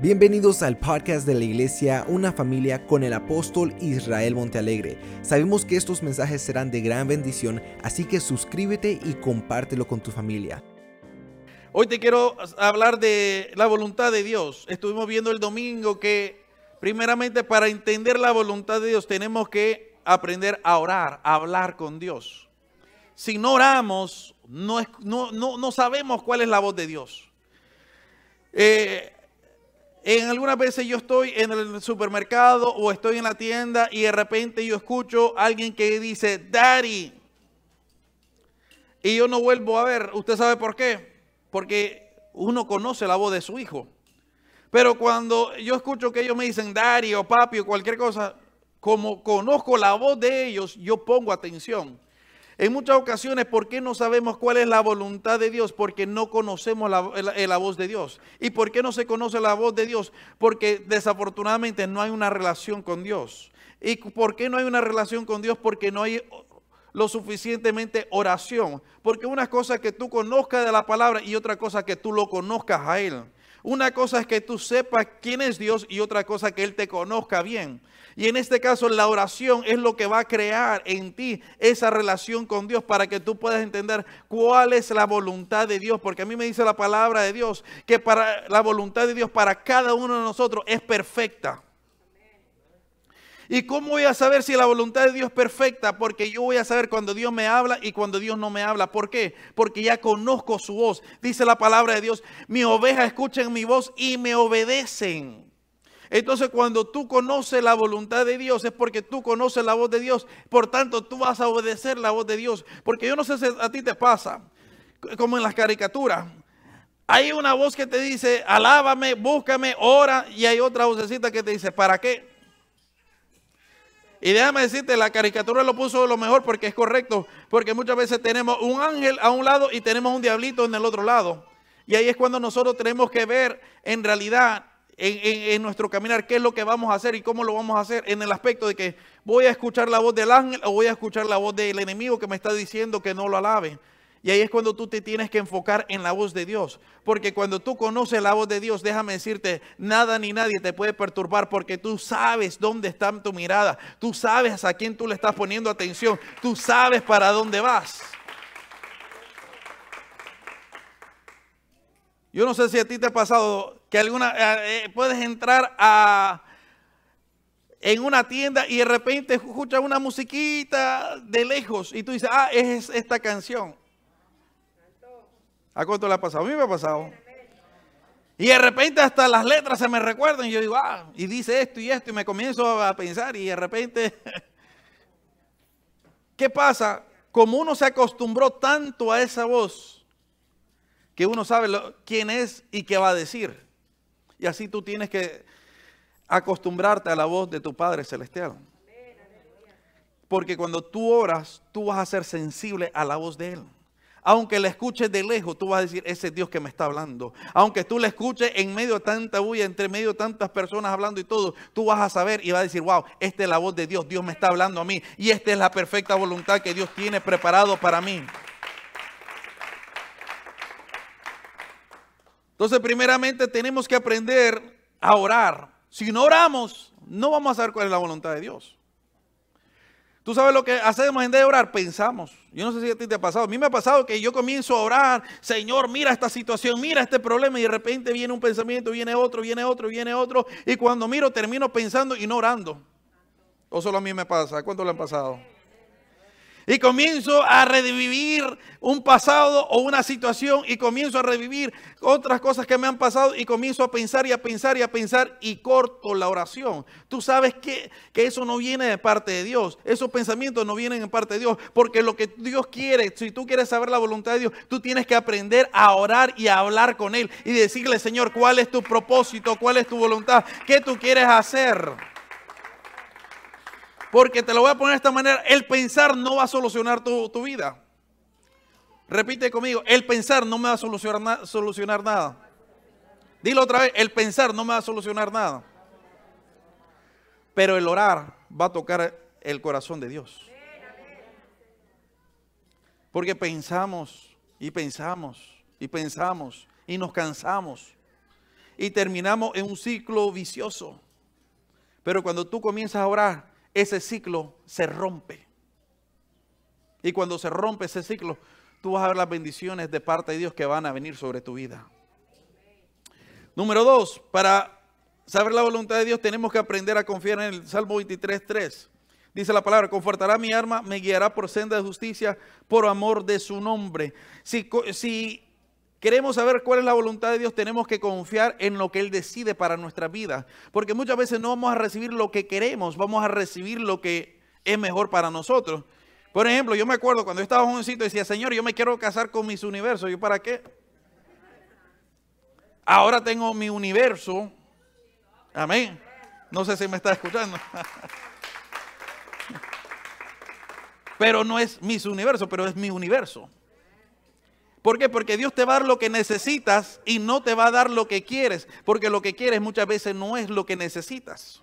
Bienvenidos al podcast de la iglesia Una familia con el apóstol Israel Montealegre. Sabemos que estos mensajes serán de gran bendición, así que suscríbete y compártelo con tu familia. Hoy te quiero hablar de la voluntad de Dios. Estuvimos viendo el domingo que primeramente para entender la voluntad de Dios tenemos que aprender a orar, a hablar con Dios. Si no oramos, no, no, no, sabemos cuál es la voz de Dios. Eh, en algunas veces yo estoy en el supermercado o estoy en la tienda y de repente yo escucho a alguien que dice, Daddy. Y yo no vuelvo a ver. ¿Usted sabe por qué? Porque uno conoce la voz de su hijo. Pero cuando yo escucho que ellos me dicen Daddy o papi o cualquier cosa, como conozco la voz de ellos, yo pongo atención. En muchas ocasiones, ¿por qué no sabemos cuál es la voluntad de Dios? Porque no conocemos la, voz de Dios. ¿Y por qué no se conoce la voz de Dios? Porque desafortunadamente no hay una relación con Dios. ¿Y por qué no hay una relación con Dios? Porque no hay lo suficientemente oración. Porque una cosa que tú conozcas de la palabra y otra cosa que tú lo conozcas a Él. Una cosa es que tú sepas quién es Dios y otra cosa que Él te conozca bien. Y en este caso la oración es lo que va a crear en ti esa relación con Dios para que tú puedas entender cuál es la voluntad de Dios. Porque a mí me dice la palabra de Dios que para la voluntad de Dios para cada uno de nosotros es perfecta. ¿Y cómo voy a saber si la voluntad de Dios es perfecta? Porque yo voy a saber cuando Dios me habla y cuando Dios no me habla. ¿Por qué? Porque ya conozco su voz. Dice la palabra de Dios, mi oveja escuchan mi voz y me obedecen. Entonces cuando tú conoces la voluntad de Dios es porque tú conoces la voz de Dios. Por tanto, tú vas a obedecer la voz de Dios. Porque yo no sé si a ti te pasa, como en las caricaturas. Hay una voz que te dice, alábame, búscame, ora. Y hay otra vocecita que te dice, ¿para qué? Y déjame decirte, la caricatura lo puso lo mejor porque es correcto. Porque muchas veces tenemos un ángel a un lado y tenemos un diablito en el otro lado. Y ahí es cuando nosotros tenemos que ver en realidad en, nuestro caminar qué es lo que vamos a hacer y cómo lo vamos a hacer en el aspecto de que voy a escuchar la voz del ángel o voy a escuchar la voz del enemigo que me está diciendo que no lo alabe. Y ahí es cuando tú te tienes que enfocar en la voz de Dios. Porque cuando tú conoces la voz de Dios, déjame decirte, nada ni nadie te puede perturbar porque tú sabes dónde está tu mirada. Tú sabes a quién tú le estás poniendo atención. Tú sabes para dónde vas. Yo no sé si a ti te ha pasado que alguna eh, eh, puedes entrar a en una tienda y de repente escuchas una musiquita de lejos y tú dices, ah, es esta canción. ¿A cuánto le ha pasado? A mí me ha pasado. Y de repente hasta las letras se me recuerdan y yo digo, ah, y dice esto y esto y me comienzo a pensar y de repente, ¿qué pasa? Como uno se acostumbró tanto a esa voz, que uno sabe quién es y qué va a decir. Y así tú tienes que acostumbrarte a la voz de tu Padre Celestial. Porque cuando tú oras, tú vas a ser sensible a la voz de Él. Aunque le escuches de lejos, tú vas a decir, ese es Dios que me está hablando. Aunque tú le escuches en medio de tanta bulla, entre medio de tantas personas hablando y todo, tú vas a saber y vas a decir, wow, esta es la voz de Dios, Dios me está hablando a mí. Y esta es la perfecta voluntad que Dios tiene preparado para mí. Entonces, primeramente tenemos que aprender a orar. Si no oramos, no vamos a saber cuál es la voluntad de Dios. Tú sabes lo que hacemos en vez de orar, pensamos. Yo no sé si a ti te ha pasado. A mí me ha pasado que yo comienzo a orar, Señor, mira esta situación, mira este problema, y de repente viene un pensamiento, viene otro, viene otro, viene otro, y cuando miro termino pensando y no orando. O solo a mí me pasa. ¿Cuánto le han pasado? Y comienzo a revivir un pasado o una situación y comienzo a revivir otras cosas que me han pasado y comienzo a pensar y a pensar y a pensar y corto la oración. Tú sabes que, que eso no viene de parte de Dios. Esos pensamientos no vienen de parte de Dios porque lo que Dios quiere, si tú quieres saber la voluntad de Dios, tú tienes que aprender a orar y a hablar con Él y decirle, Señor, ¿cuál es tu propósito? ¿Cuál es tu voluntad? ¿Qué tú quieres hacer? Porque te lo voy a poner de esta manera, el pensar no va a solucionar tu, vida. Repite conmigo, el pensar no me va a solucionar, solucionar nada. Dilo otra vez, el pensar no me va a solucionar nada. Pero el orar va a tocar el corazón de Dios. Porque pensamos y pensamos y pensamos y nos cansamos. y terminamos en un ciclo vicioso. Pero cuando tú comienzas a orar, ese ciclo se rompe. Y cuando se rompe ese ciclo, tú vas a ver las bendiciones de parte de Dios que van a venir sobre tu vida. Número dos, para saber la voluntad de Dios tenemos que aprender a confiar en el Salmo 23, 3. Dice la palabra, confortará mi alma, me guiará por senda de justicia por amor de su nombre. Si, si queremos saber cuál es la voluntad de Dios, tenemos que confiar en lo que Él decide para nuestra vida. Porque muchas veces no vamos a recibir lo que queremos, vamos a recibir lo que es mejor para nosotros. Por ejemplo, yo me acuerdo cuando yo estaba jovencito decía, Señor, yo me quiero casar con mis universos. ¿Yo para qué? Ahora tengo mi universo. Amén. No sé si me está escuchando. Pero no es mis universo, pero es mi universo. ¿Por qué? Porque Dios te va a dar lo que necesitas y no te va a dar lo que quieres. Porque lo que quieres muchas veces no es lo que necesitas.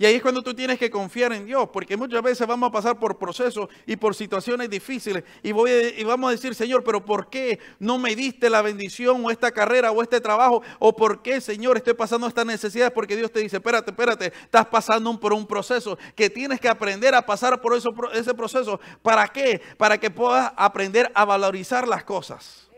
Y ahí es cuando tú tienes que confiar en Dios, porque muchas veces vamos a pasar por procesos y por situaciones difíciles y, voy y vamos a decir, Señor, pero ¿por qué no me diste la bendición o esta carrera o este trabajo? ¿O por qué, Señor, estoy pasando estas necesidades? Porque Dios te dice, espérate, espérate, estás pasando por un proceso que tienes que aprender a pasar por eso, ese proceso. ¿Para qué? Para que puedas aprender a valorizar las cosas.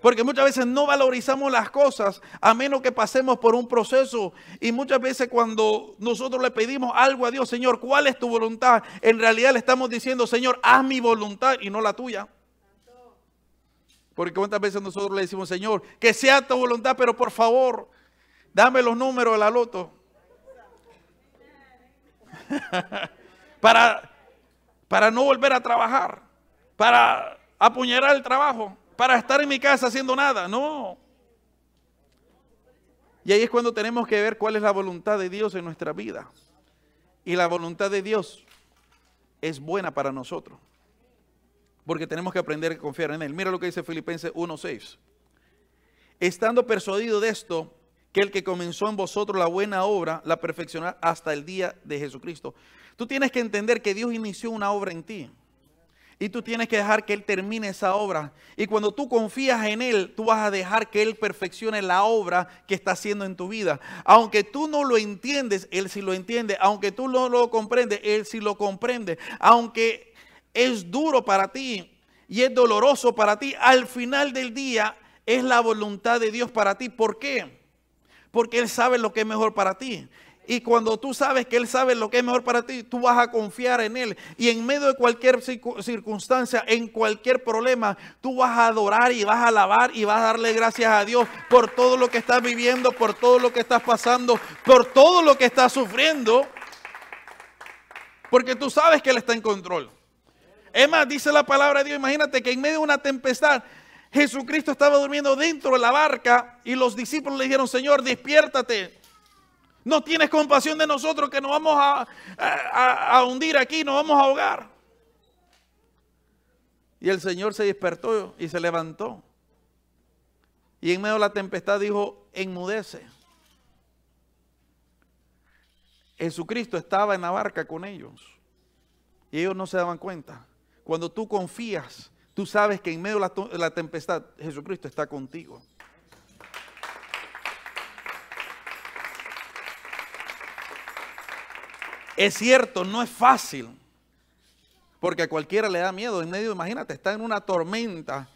Porque muchas veces no valorizamos las cosas a menos que pasemos por un proceso. Y muchas veces cuando nosotros le pedimos algo a Dios, Señor, ¿cuál es tu voluntad? En realidad le estamos diciendo, Señor, haz mi voluntad y no la tuya. Porque cuántas veces nosotros le decimos, Señor, que sea tu voluntad, pero por favor, dame los números de la loto. para, para no volver a trabajar, para apuñalar el trabajo para estar en mi casa haciendo nada. No. Y ahí es cuando tenemos que ver cuál es la voluntad de Dios en nuestra vida. Y la voluntad de Dios es buena para nosotros. Porque tenemos que aprender a confiar en Él. Mira lo que dice Filipenses 1.6. Estando persuadido de esto, que el que comenzó en vosotros la buena obra, la perfeccionará hasta el día de Jesucristo. Tú tienes que entender que Dios inició una obra en ti. Y tú tienes que dejar que Él termine esa obra. Y cuando tú confías en Él, tú vas a dejar que Él perfeccione la obra que está haciendo en tu vida. Aunque tú no lo entiendes, Él sí lo entiende. Aunque tú no lo comprendes, Él sí lo comprende. Aunque es duro para ti y es doloroso para ti, al final del día es la voluntad de Dios para ti. ¿Por qué? Porque Él sabe lo que es mejor para ti. Y cuando tú sabes que Él sabe lo que es mejor para ti, tú vas a confiar en Él. Y en medio de cualquier circunstancia, en cualquier problema, tú vas a adorar y vas a alabar y vas a darle gracias a Dios por todo lo que estás viviendo, por todo lo que estás pasando, por todo lo que estás sufriendo. Porque tú sabes que Él está en control. Es más, dice la palabra de Dios, imagínate que en medio de una tempestad, Jesucristo estaba durmiendo dentro de la barca y los discípulos le dijeron, Señor, despiértate. No tienes compasión de nosotros que nos vamos a, hundir aquí, nos vamos a ahogar. Y el Señor se despertó y se levantó. Y en medio de la tempestad dijo, enmudece. Jesucristo estaba en la barca con ellos. Y ellos no se daban cuenta. Cuando tú confías, tú sabes que en medio de la tempestad Jesucristo está contigo. Es cierto, no es fácil. Porque a cualquiera le da miedo. En medio, imagínate, está en una tormenta.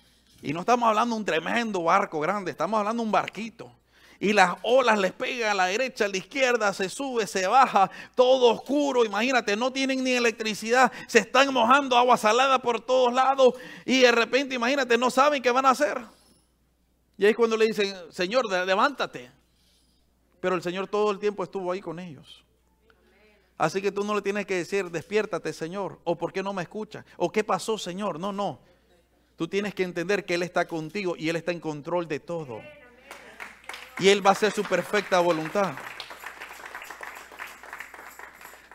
Y no estamos hablando de un tremendo barco grande, estamos hablando de un barquito. Y las olas les pegan a la derecha, a la izquierda, se sube, se baja, todo oscuro. Imagínate, no tienen ni electricidad, se están mojando agua salada por todos lados. Y de repente, imagínate, no saben qué van a hacer. Y ahí es cuando le dicen, Señor, levántate. Pero el Señor todo el tiempo estuvo ahí con ellos. Así que tú no le tienes que decir, despiértate, Señor, o por qué no me escucha, o qué pasó, Señor. No, no. Tú tienes que entender que Él está contigo y Él está en control de todo. Y Él va a hacer su perfecta voluntad.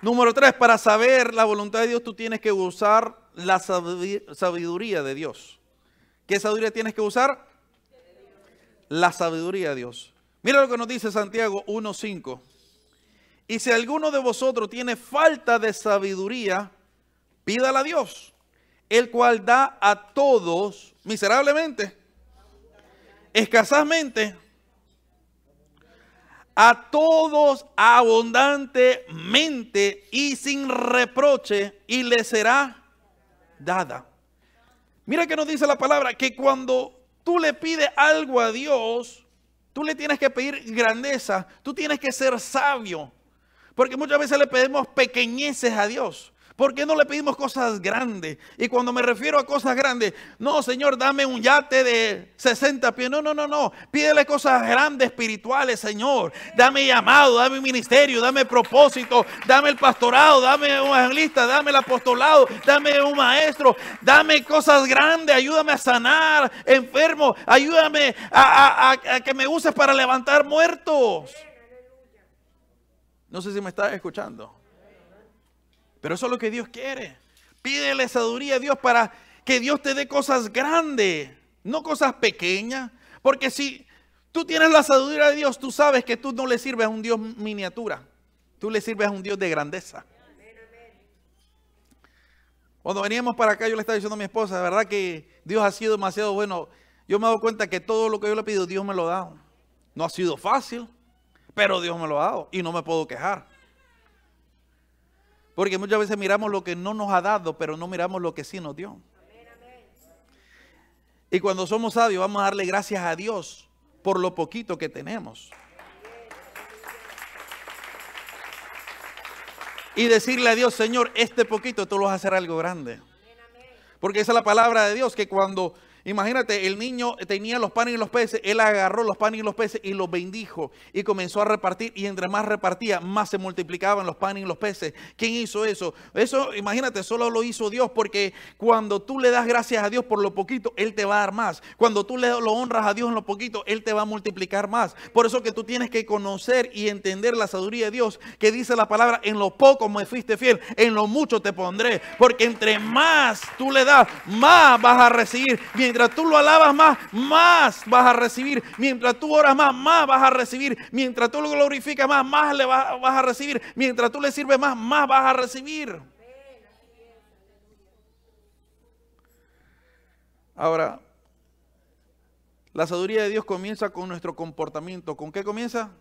Número tres, para saber la voluntad de Dios, tú tienes que usar la sabiduría de Dios. ¿Qué sabiduría tienes que usar? La sabiduría de Dios. Mira lo que nos dice Santiago 1.5. Y si alguno de vosotros tiene falta de sabiduría, pídala a Dios, el cual da a todos miserablemente, escasamente a todos abundantemente y sin reproche y le será dada. Mira que nos dice la palabra que cuando tú le pides algo a Dios, tú le tienes que pedir grandeza, tú tienes que ser sabio, porque muchas veces le pedimos pequeñeces a Dios. ¿Por qué no le pedimos cosas grandes? Y cuando me refiero a cosas grandes, no, Señor, dame un yate de 60 pies. No, no, no, no. Pídele cosas grandes, espirituales, Señor. Dame llamado, dame ministerio, dame propósito, dame el pastorado, dame un evangelista, dame el apostolado, dame un maestro, dame cosas grandes. Ayúdame a sanar enfermos, ayúdame a, a que me uses para levantar muertos. No sé si me estás escuchando. Pero eso es lo que Dios quiere. Pídele sabiduría a Dios para que Dios te dé cosas grandes, no cosas pequeñas. Porque si tú tienes la sabiduría de Dios, tú sabes que tú no le sirves a un Dios miniatura. Tú le sirves a un Dios de grandeza. Cuando veníamos para acá, yo le estaba diciendo a mi esposa, de verdad que Dios ha sido demasiado bueno. Yo me he dado cuenta que todo lo que yo le pido, Dios me lo dado. No ha sido fácil, pero Dios me lo ha dado y no me puedo quejar. Porque muchas veces miramos lo que no nos ha dado, pero no miramos lo que sí nos dio. Y cuando somos sabios, vamos a darle gracias a Dios por lo poquito que tenemos. Y decirle a Dios, Señor, este poquito tú lo vas a hacer algo grande. Porque esa es la palabra de Dios, que cuando Imagínate, el niño tenía los panes y los peces, él agarró los panes y los peces y los bendijo y comenzó a repartir y entre más repartía, más se multiplicaban los panes y los peces. ¿Quién hizo eso? Eso, imagínate, solo lo hizo Dios porque cuando tú le das gracias a Dios por lo poquito, Él te va a dar más. Cuando tú le lo honras a Dios en lo poquito, Él te va a multiplicar más. Por eso que tú tienes que conocer y entender la sabiduría de Dios que dice la palabra, en lo poco me fuiste fiel, en lo mucho te pondré. Porque entre más tú le das, más vas a recibir. Tú lo alabas más, más vas a recibir. Mientras tú oras más, más vas a recibir. Mientras tú lo glorificas más, más le vas, a recibir. Mientras tú le sirves más, más vas a recibir. Ahora, la sabiduría de Dios comienza con nuestro comportamiento. ¿Con qué comienza?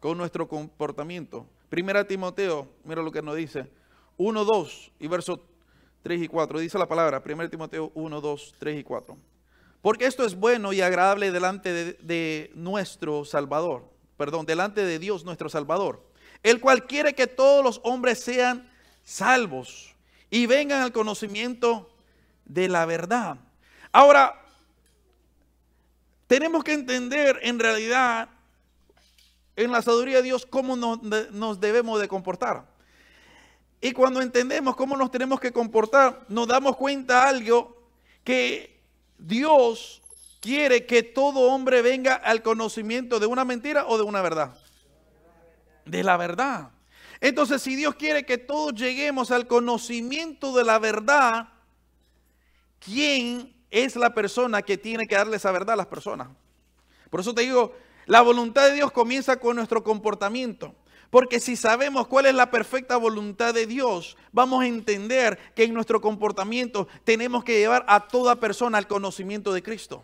Con nuestro comportamiento. Primera Timoteo, mira lo que nos dice. 1, 2 y verso 3 y 4. Dice la palabra, 1 Timoteo 1, 2, 3 y 4. Porque esto es bueno y agradable delante de, nuestro Salvador, perdón, delante de Dios nuestro Salvador, el cual quiere que todos los hombres sean salvos y vengan al conocimiento de la verdad. Ahora, tenemos que entender en realidad en la sabiduría de Dios cómo nos, nos debemos de comportar. Y cuando entendemos cómo nos tenemos que comportar, nos damos cuenta algo que Dios quiere que todo hombre venga al conocimiento de una mentira o de una verdad. De la verdad. Entonces, si Dios quiere que todos lleguemos al conocimiento de la verdad, ¿quién es la persona que tiene que darle esa verdad a las personas? Por eso te digo, la voluntad de Dios comienza con nuestro comportamiento. Porque si sabemos cuál es la perfecta voluntad de Dios, vamos a entender que en nuestro comportamiento tenemos que llevar a toda persona al conocimiento de Cristo.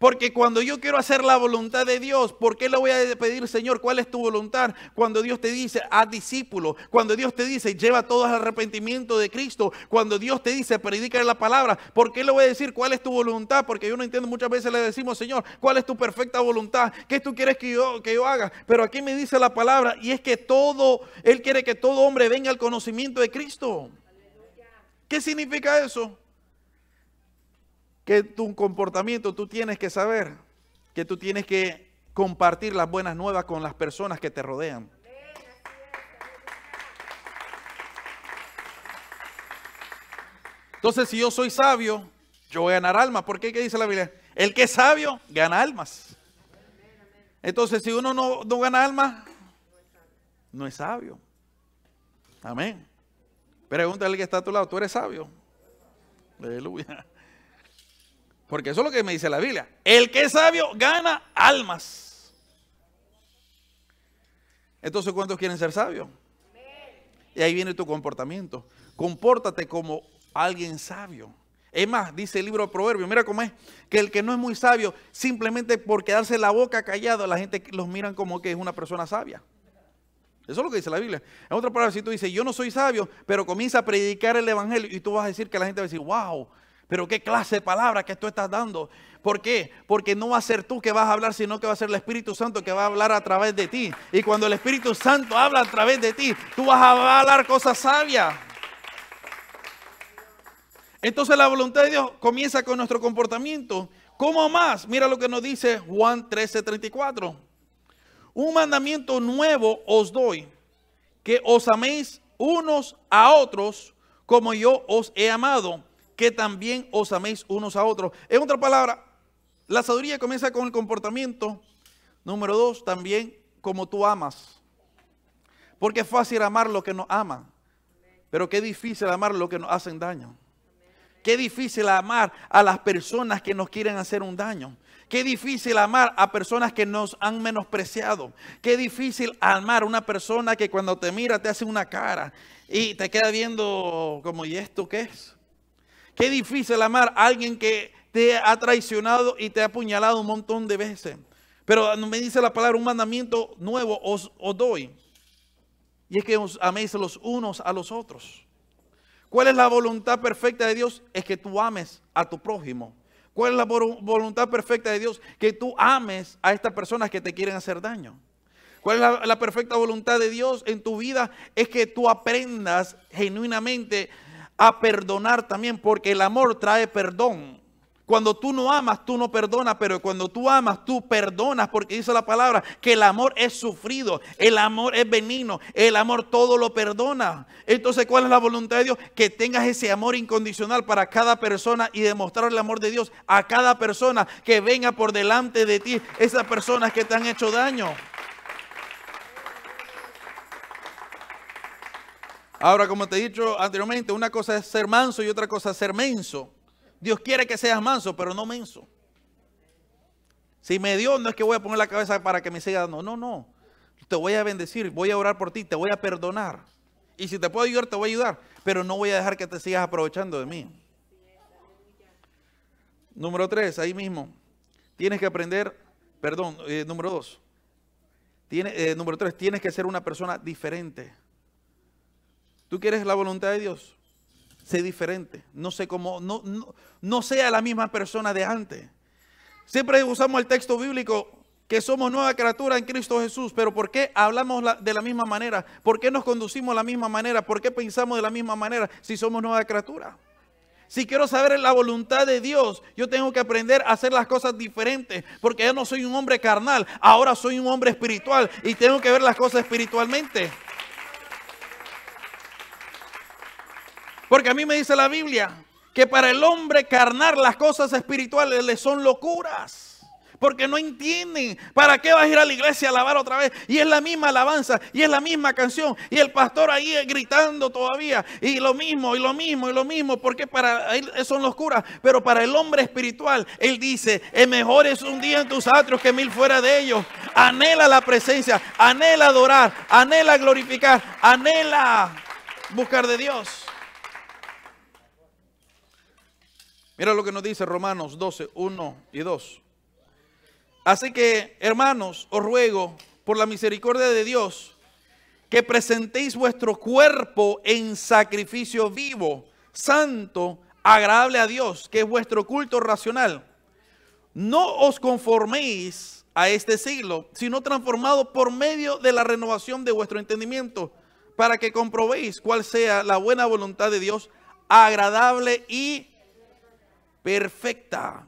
Porque cuando yo quiero hacer la voluntad de Dios, ¿por qué le voy a pedir, Señor, cuál es tu voluntad? Cuando Dios te dice, haz discípulo. Cuando Dios te dice, lleva todos al arrepentimiento de Cristo. Cuando Dios te dice, predica la palabra. ¿Por qué le voy a decir cuál es tu voluntad? Porque yo no entiendo, muchas veces le decimos, Señor, ¿cuál es tu perfecta voluntad? ¿Qué tú quieres que yo, que yo haga? Pero aquí me dice la palabra y es que todo, Él quiere que todo hombre venga al conocimiento de Cristo. ¿Qué significa eso? Que tu comportamiento tú tienes que saber, que tú tienes que compartir las buenas nuevas con las personas que te rodean. Entonces, si yo soy sabio, yo voy a ganar almas. ¿Por qué? ¿Qué dice la Biblia? El que es sabio gana almas. Entonces, si uno no, no gana almas, no es sabio. Amén. Pregúntale al que está a tu lado, ¿tú eres sabio? Aleluya. Porque eso es lo que me dice la Biblia. El que es sabio gana almas. Entonces, ¿cuántos quieren ser sabios? Y ahí viene tu comportamiento. Compórtate como alguien sabio. Es más, dice el libro de Proverbios, mira cómo es, que el que no es muy sabio, simplemente por quedarse la boca callado, la gente los miran como que es una persona sabia. Eso es lo que dice la Biblia. En otra palabra, si tú dices, yo no soy sabio, pero comienza a predicar el Evangelio y tú vas a decir que la gente va a decir, wow, pero qué clase de palabra que tú estás dando. ¿Por qué? Porque no va a ser tú que vas a hablar, sino que va a ser el Espíritu Santo que va a hablar a través de ti. Y cuando el Espíritu Santo habla a través de ti, tú vas a hablar cosas sabias. Entonces la voluntad de Dios comienza con nuestro comportamiento. ¿Cómo más? Mira lo que nos dice Juan 13:34. Un mandamiento nuevo os doy, que os améis unos a otros como yo os he amado, que también os améis unos a otros. En otra palabra, la sabiduría comienza con el comportamiento. Número dos, también como tú amas. Porque es fácil amar lo que nos ama, pero qué difícil amar lo que nos hacen daño. Qué difícil amar a las personas que nos quieren hacer un daño. Qué difícil amar a personas que nos han menospreciado. Qué difícil amar a una persona que cuando te mira te hace una cara y te queda viendo como, ¿y esto qué es? Qué difícil amar a alguien que te ha traicionado y te ha apuñalado un montón de veces. Pero me dice la palabra, un mandamiento nuevo os, doy. Y es que os améis los unos a los otros. ¿Cuál es la voluntad perfecta de Dios? Es que tú ames a tu prójimo. ¿Cuál es la voluntad perfecta de Dios? Que tú ames a estas personas que te quieren hacer daño. ¿Cuál es la, la, perfecta voluntad de Dios en tu vida? Es que tú aprendas genuinamente a perdonar también, porque el amor trae perdón. Cuando tú no amas, tú no perdonas, pero cuando tú amas, tú perdonas, porque dice la palabra que el amor es sufrido, el amor es benigno, el amor todo lo perdona. Entonces, ¿cuál es la voluntad de Dios? Que tengas ese amor incondicional para cada persona y demostrar el amor de Dios a cada persona que venga por delante de ti, esas personas que te han hecho daño. Ahora, como te he dicho anteriormente, una cosa es ser manso y otra cosa es ser menso. Dios quiere que seas manso, pero no menso. Si me dio, no es que voy a poner la cabeza para que me siga dando. No, no. Te voy a bendecir, voy a orar por ti, te voy a perdonar. Y si te puedo ayudar, te voy a ayudar. Pero no voy a dejar que te sigas aprovechando de mí. Número tres, ahí mismo. Tienes que aprender, perdón, eh, número dos. Tiene, eh, número tres, tienes que ser una persona diferente. ¿Tú quieres la voluntad de Dios? sé diferente, no sé cómo, no, no, sea la misma persona de antes. Siempre usamos el texto bíblico que somos nueva criatura en Cristo Jesús, pero ¿por qué hablamos de la misma manera? ¿Por qué nos conducimos de la misma manera? ¿Por qué pensamos de la misma manera si somos nueva criatura? Si quiero saber la voluntad de Dios, yo tengo que aprender a hacer las cosas diferentes, porque yo no soy un hombre carnal, ahora soy un hombre espiritual y tengo que ver las cosas espiritualmente. Porque a mí me dice la Biblia que para el hombre carnar las cosas espirituales le son locuras. Porque no entienden para qué vas a ir a la iglesia a alabar otra vez. Y es la misma alabanza, y es la misma canción. Y el pastor ahí gritando todavía. Y lo mismo, y lo mismo, y lo mismo. Porque para él son locuras. Pero para el hombre espiritual, él dice: Es mejor es un día en tus atrios que mil fuera de ellos. Anhela la presencia, anhela adorar, anhela glorificar, anhela buscar de Dios. Mira lo que nos dice Romanos 12, 1 y 2. Así que, hermanos, os ruego por la misericordia de Dios que presentéis vuestro cuerpo en sacrificio vivo, santo, agradable a Dios, que es vuestro culto racional. No os conforméis a este siglo, sino transformado por medio de la renovación de vuestro entendimiento, para que comprobéis cuál sea la buena voluntad de Dios, agradable y perfecta.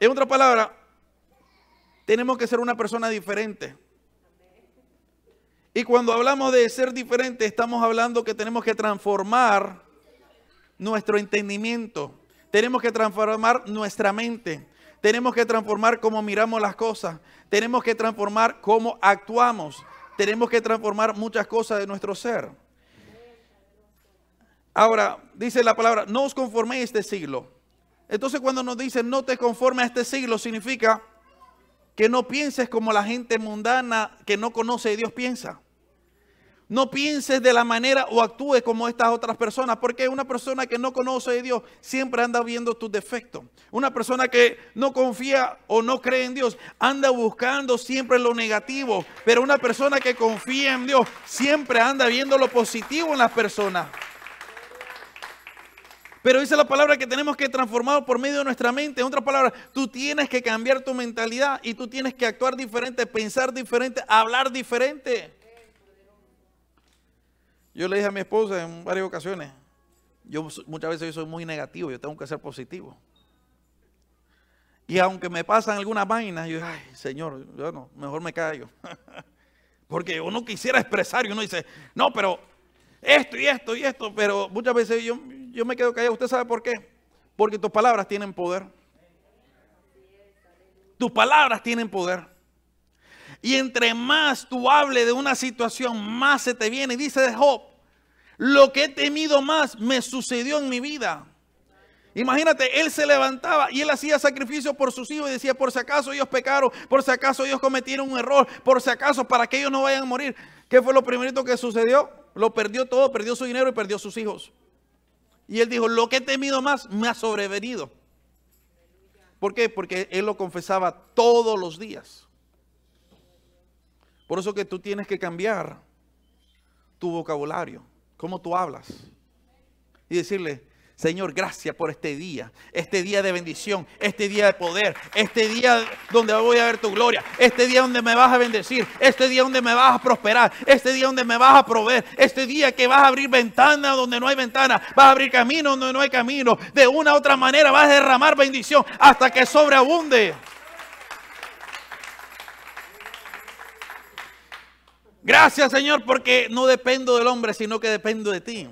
En otra palabra, tenemos que ser una persona diferente. Y cuando hablamos de ser diferente, estamos hablando que tenemos que transformar nuestro entendimiento. Tenemos que transformar nuestra mente. Tenemos que transformar cómo miramos las cosas. Tenemos que transformar cómo actuamos. Tenemos que transformar muchas cosas de nuestro ser. Ahora, dice la palabra, no os conforméis este siglo entonces cuando nos dicen no te conformes a este siglo, significa que no pienses como la gente mundana que no conoce a Dios piensa. No pienses de la manera o actúes como estas otras personas, porque una persona que no conoce a Dios siempre anda viendo tus defectos. Una persona que no confía o no cree en Dios anda buscando siempre lo negativo, pero una persona que confía en Dios siempre anda viendo lo positivo en las personas. Pero dice la palabra que tenemos que transformar por medio de nuestra mente. En otras palabras, tú tienes que cambiar tu mentalidad y tú tienes que actuar diferente, pensar diferente, hablar diferente. Yo le dije a mi esposa en varias ocasiones, yo muchas veces soy muy negativo, yo tengo que ser positivo. Y aunque me pasan algunas vainas, yo, ay, Señor, yo no, mejor me callo. Porque uno quisiera expresar y uno dice, no, pero esto y esto y esto, pero muchas veces yo, yo me quedo callado. ¿Usted sabe por qué? Porque tus palabras tienen poder. Tus palabras tienen poder. Y entre más tú hables de una situación, más se te viene. Dice de Job, lo que he temido más me sucedió en mi vida. Imagínate, él se levantaba y él hacía sacrificio por sus hijos y decía, por si acaso ellos pecaron, por si acaso ellos cometieron un error, por si acaso para que ellos no vayan a morir. ¿Qué fue lo primerito que sucedió? Lo perdió todo, perdió su dinero y perdió sus hijos. Y él dijo, lo que he temido más me ha sobrevenido. ¿Por qué? Porque él lo confesaba todos los días. Por eso que tú tienes que cambiar tu vocabulario, cómo tú hablas. Y decirle, Señor, gracias por este día, este día de bendición, este día de poder, este día donde voy a ver tu gloria, este día donde me vas a bendecir, este día donde me vas a prosperar, este día donde me vas a proveer, este día que vas a abrir ventanas donde no hay ventana, vas a abrir camino donde no hay camino, de una u otra manera vas a derramar bendición hasta que sobreabunde. Gracias Señor porque no dependo del hombre, sino que dependo de ti.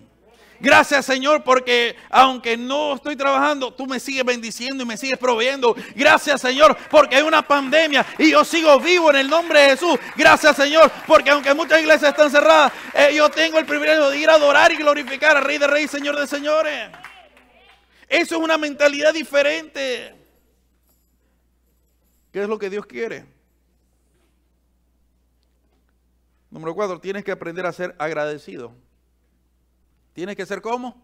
Gracias Señor porque aunque no estoy trabajando, tú me sigues bendiciendo y me sigues proveyendo. Gracias Señor porque hay una pandemia y yo sigo vivo en el nombre de Jesús. Gracias Señor porque aunque muchas iglesias están cerradas, eh, yo tengo el privilegio de ir a adorar y glorificar al Rey de Reyes, Señor de Señores. Eso es una mentalidad diferente. ¿Qué es lo que Dios quiere? Número cuatro, tienes que aprender a ser agradecido. ¿Tienes que ser cómo?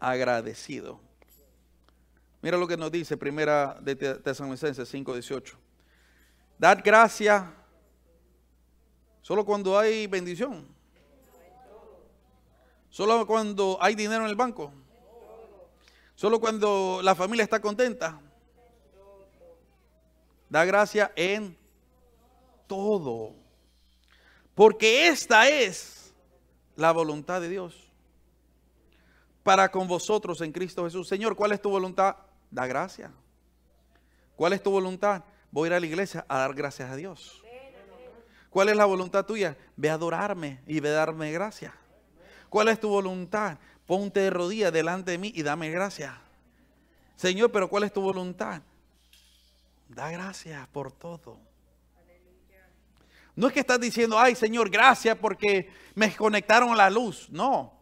Agradecido. Mira lo que nos dice Primera de Tesalonicenses 5:18. Dad gracia solo cuando hay bendición. Solo cuando hay dinero en el banco. Solo cuando la familia está contenta. Da gracia en todo. Porque esta es la voluntad de Dios para con vosotros en Cristo Jesús. Señor, ¿cuál es tu voluntad? Da gracia. ¿Cuál es tu voluntad? Voy a ir a la iglesia a dar gracias a Dios. ¿Cuál es la voluntad tuya? Ve a adorarme y ve a darme gracia. ¿Cuál es tu voluntad? Ponte de rodillas delante de mí y dame gracia. Señor, pero ¿cuál es tu voluntad? Da gracias por todo. No es que estás diciendo, ay Señor, gracias porque me conectaron a la luz. No.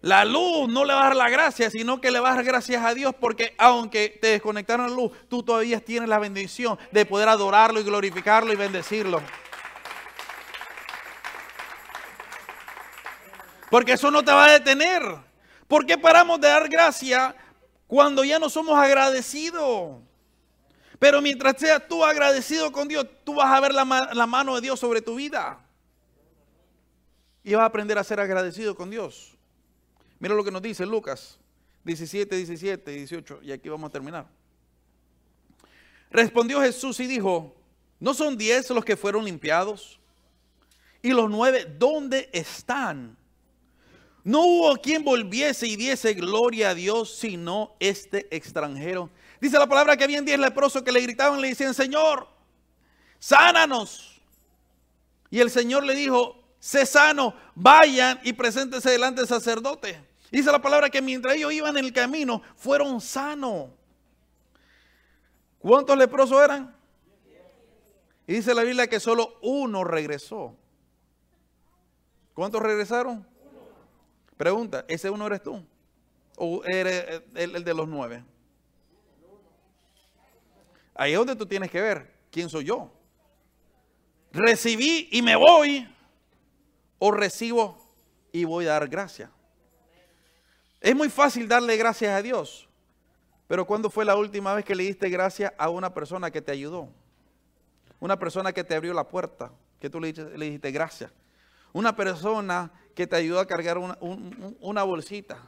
La luz no le va a dar la gracia, sino que le va a dar gracias a Dios porque aunque te desconectaron la luz, tú todavía tienes la bendición de poder adorarlo y glorificarlo y bendecirlo. Porque eso no te va a detener. ¿Por qué paramos de dar gracia cuando ya no somos agradecidos? Pero mientras seas tú agradecido con Dios, tú vas a ver la, mano de Dios sobre tu vida. Y vas a aprender a ser agradecido con Dios. Mira lo que nos dice Lucas 17, 17 y 18. Y aquí vamos a terminar. Respondió Jesús y dijo, ¿no son diez los que fueron limpiados? ¿Y los nueve dónde están? No hubo quien volviese y diese gloria a Dios sino este extranjero. Dice la palabra que habían diez leprosos que le gritaban le decían, Señor, sánanos. Y el Señor le dijo, sé sano, vayan y preséntese delante del sacerdote. Dice la palabra que mientras ellos iban en el camino, fueron sanos. ¿Cuántos leprosos eran? Y dice la Biblia que solo uno regresó. ¿Cuántos regresaron? Pregunta, ¿ese uno eres tú? ¿O eres el de los nueve? Ahí es donde tú tienes que ver quién soy yo. Recibí y me voy. o recibo y voy a dar gracias. Es muy fácil darle gracias a Dios, pero ¿cuándo fue la última vez que le diste gracias a una persona que te ayudó? Una persona que te abrió la puerta, que tú le, dijiste gracias. Una persona que te ayudó a cargar una bolsita.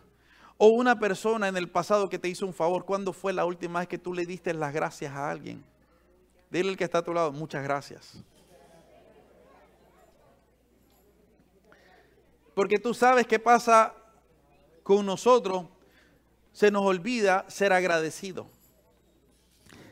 O una persona en el pasado que te hizo un favor. ¿Cuándo fue la última vez que tú le diste las gracias a alguien? Dile al que está a tu lado, muchas gracias. Porque tú sabes qué pasa con nosotros. Se nos olvida ser agradecido.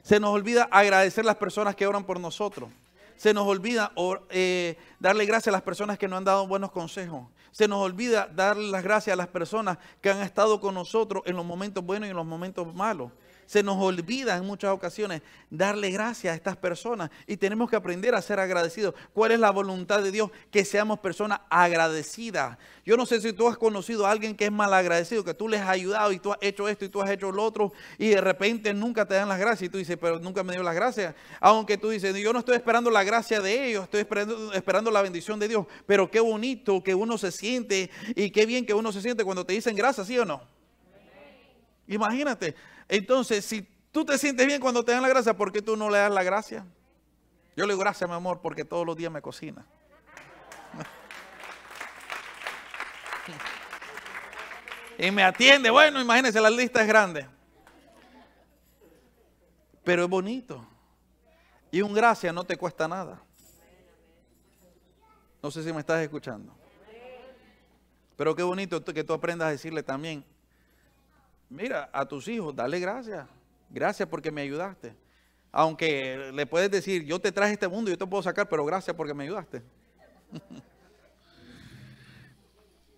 Se nos olvida agradecer las personas que oran por nosotros. Se nos olvida eh, darle gracias a las personas que nos han dado buenos consejos. Se nos olvida darle las gracias a las personas que han estado con nosotros en los momentos buenos y en los momentos malos se nos olvida en muchas ocasiones darle gracias a estas personas y tenemos que aprender a ser agradecidos. ¿Cuál es la voluntad de Dios? Que seamos personas agradecidas. Yo no sé si tú has conocido a alguien que es mal agradecido, que tú les has ayudado y tú has hecho esto y tú has hecho lo otro y de repente nunca te dan las gracias y tú dices, pero nunca me dio las gracias. Aunque tú dices, yo no estoy esperando la gracia de ellos, estoy esperando, esperando la bendición de Dios. Pero qué bonito que uno se siente y qué bien que uno se siente cuando te dicen gracias, ¿sí o no? Imagínate, entonces, si tú te sientes bien cuando te dan la gracia, ¿por qué tú no le das la gracia? Yo le digo gracias, mi amor, porque todos los días me cocina. y me atiende. Bueno, imagínense, la lista es grande. Pero es bonito. Y un gracias no te cuesta nada. No sé si me estás escuchando. Pero qué bonito que tú aprendas a decirle también, mira, a tus hijos, dale gracias. Gracias porque me ayudaste. Aunque le puedes decir, yo te traje este mundo y yo te puedo sacar, pero gracias porque me ayudaste.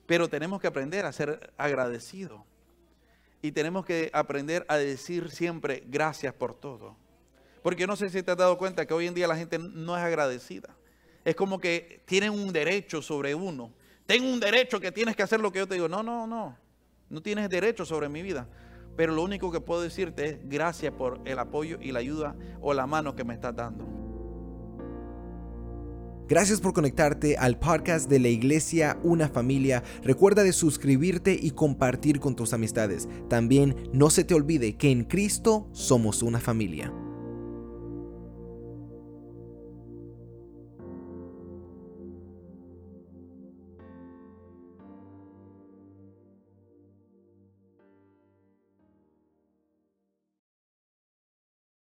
pero tenemos que aprender a ser agradecidos. Y tenemos que aprender a decir siempre gracias por todo. Porque no sé si te has dado cuenta que hoy en día la gente no es agradecida. Es como que tienen un derecho sobre uno. Tengo un derecho que tienes que hacer lo que yo te digo. No, no, no. No tienes derecho sobre mi vida. Pero lo único que puedo decirte es gracias por el apoyo y la ayuda o la mano que me estás dando. Gracias por conectarte al podcast de la iglesia Una Familia. Recuerda de suscribirte y compartir con tus amistades. También no se te olvide que en Cristo somos una familia.